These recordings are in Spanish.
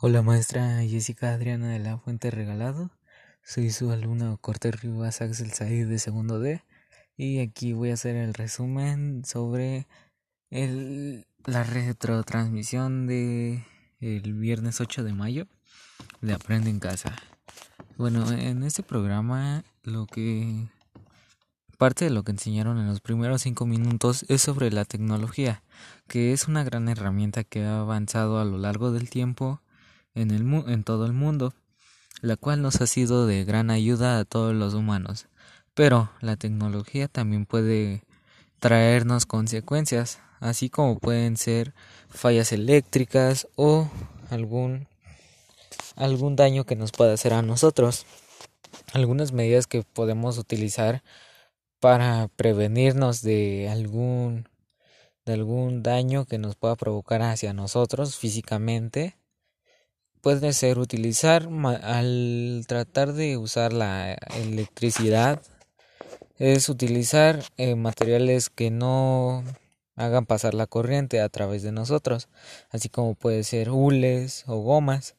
Hola maestra Jessica Adriana de la Fuente Regalado, soy su alumno Cortés Rivas Axel Said de segundo D y aquí voy a hacer el resumen sobre la retrotransmisión de el viernes 8 de mayo de Aprende en Casa. Bueno, en este programa lo que parte de lo que enseñaron en los primeros cinco minutos es sobre la tecnología, que es una gran herramienta que ha avanzado a lo largo del tiempo en, todo el mundo, la cual nos ha sido de gran ayuda a todos los humanos. Pero la tecnología también puede traernos consecuencias, así como pueden ser fallas eléctricas o algún algún daño que nos pueda hacer a nosotros. Algunas medidas que podemos utilizar para prevenirnos de algún de algún daño que nos pueda provocar hacia nosotros físicamente puede ser utilizar al tratar de usar la electricidad es utilizar eh, materiales que no hagan pasar la corriente a través de nosotros así como puede ser hules o gomas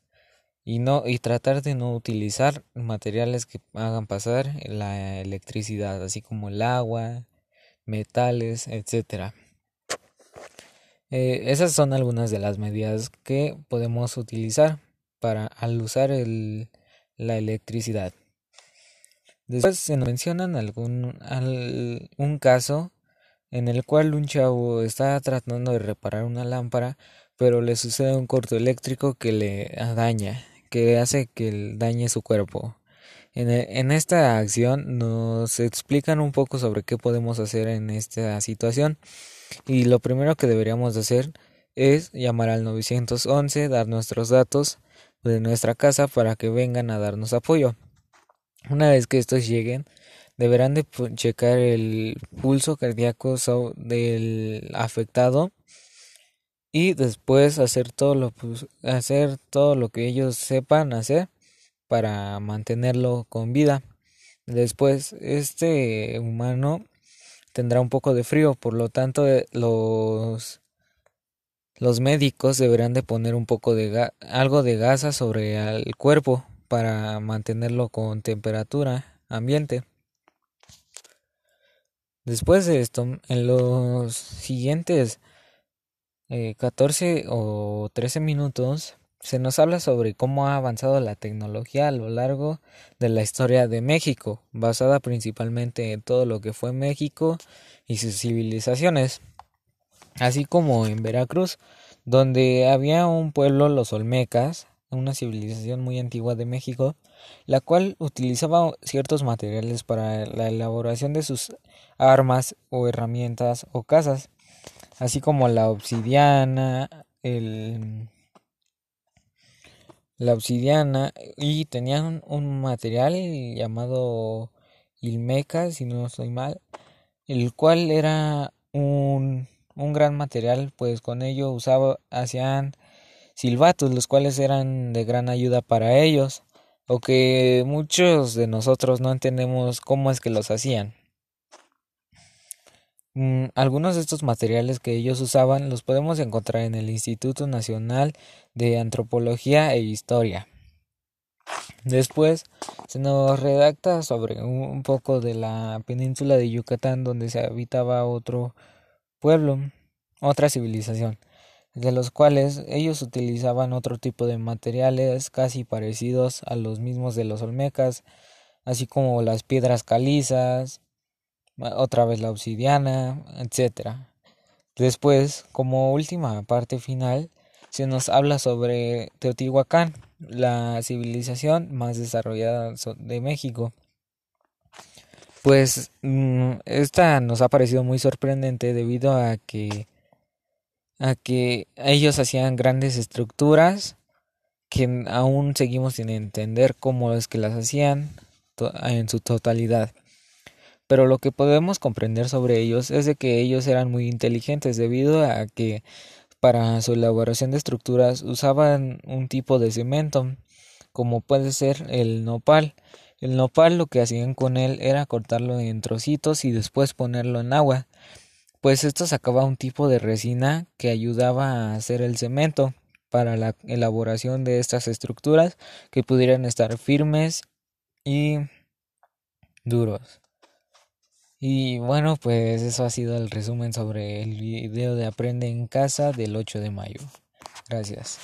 y no y tratar de no utilizar materiales que hagan pasar la electricidad así como el agua metales etcétera. Eh, esas son algunas de las medidas que podemos utilizar para al usar el, la electricidad. Después se nos mencionan algún un caso en el cual un chavo está tratando de reparar una lámpara, pero le sucede un corto eléctrico que le daña, que hace que dañe su cuerpo. En, en esta acción nos explican un poco sobre qué podemos hacer en esta situación y lo primero que deberíamos hacer es llamar al 911, dar nuestros datos de nuestra casa para que vengan a darnos apoyo. Una vez que estos lleguen, deberán de checar el pulso cardíaco del afectado y después hacer todo lo hacer todo lo que ellos sepan hacer para mantenerlo con vida. Después este humano tendrá un poco de frío, por lo tanto eh, los los médicos deberán de poner un poco de algo de gasa sobre el cuerpo para mantenerlo con temperatura ambiente. Después de esto, en los siguientes 14 eh, o 13 minutos, se nos habla sobre cómo ha avanzado la tecnología a lo largo de la historia de México, basada principalmente en todo lo que fue México y sus civilizaciones así como en Veracruz, donde había un pueblo, los Olmecas, una civilización muy antigua de México, la cual utilizaba ciertos materiales para la elaboración de sus armas o herramientas o casas, así como la obsidiana, el la obsidiana y tenían un material llamado ilmeca, si no estoy mal, el cual era un un gran material, pues con ello usaba, hacían silbatos, los cuales eran de gran ayuda para ellos, o que muchos de nosotros no entendemos cómo es que los hacían. Mm, algunos de estos materiales que ellos usaban los podemos encontrar en el Instituto Nacional de Antropología e Historia. Después se nos redacta sobre un poco de la península de Yucatán donde se habitaba otro pueblo, otra civilización, de los cuales ellos utilizaban otro tipo de materiales casi parecidos a los mismos de los olmecas, así como las piedras calizas, otra vez la obsidiana, etc. Después, como última parte final, se nos habla sobre Teotihuacán, la civilización más desarrollada de México. Pues mm, esta nos ha parecido muy sorprendente debido a que a que ellos hacían grandes estructuras que aún seguimos sin entender cómo es que las hacían en su totalidad. Pero lo que podemos comprender sobre ellos es de que ellos eran muy inteligentes debido a que para su elaboración de estructuras usaban un tipo de cemento como puede ser el nopal el nopal lo que hacían con él era cortarlo en trocitos y después ponerlo en agua, pues esto sacaba un tipo de resina que ayudaba a hacer el cemento. para la elaboración de estas estructuras que pudieran estar firmes y duros. Y bueno, pues eso ha sido el resumen sobre el video de Aprende en casa del 8 de mayo. Gracias.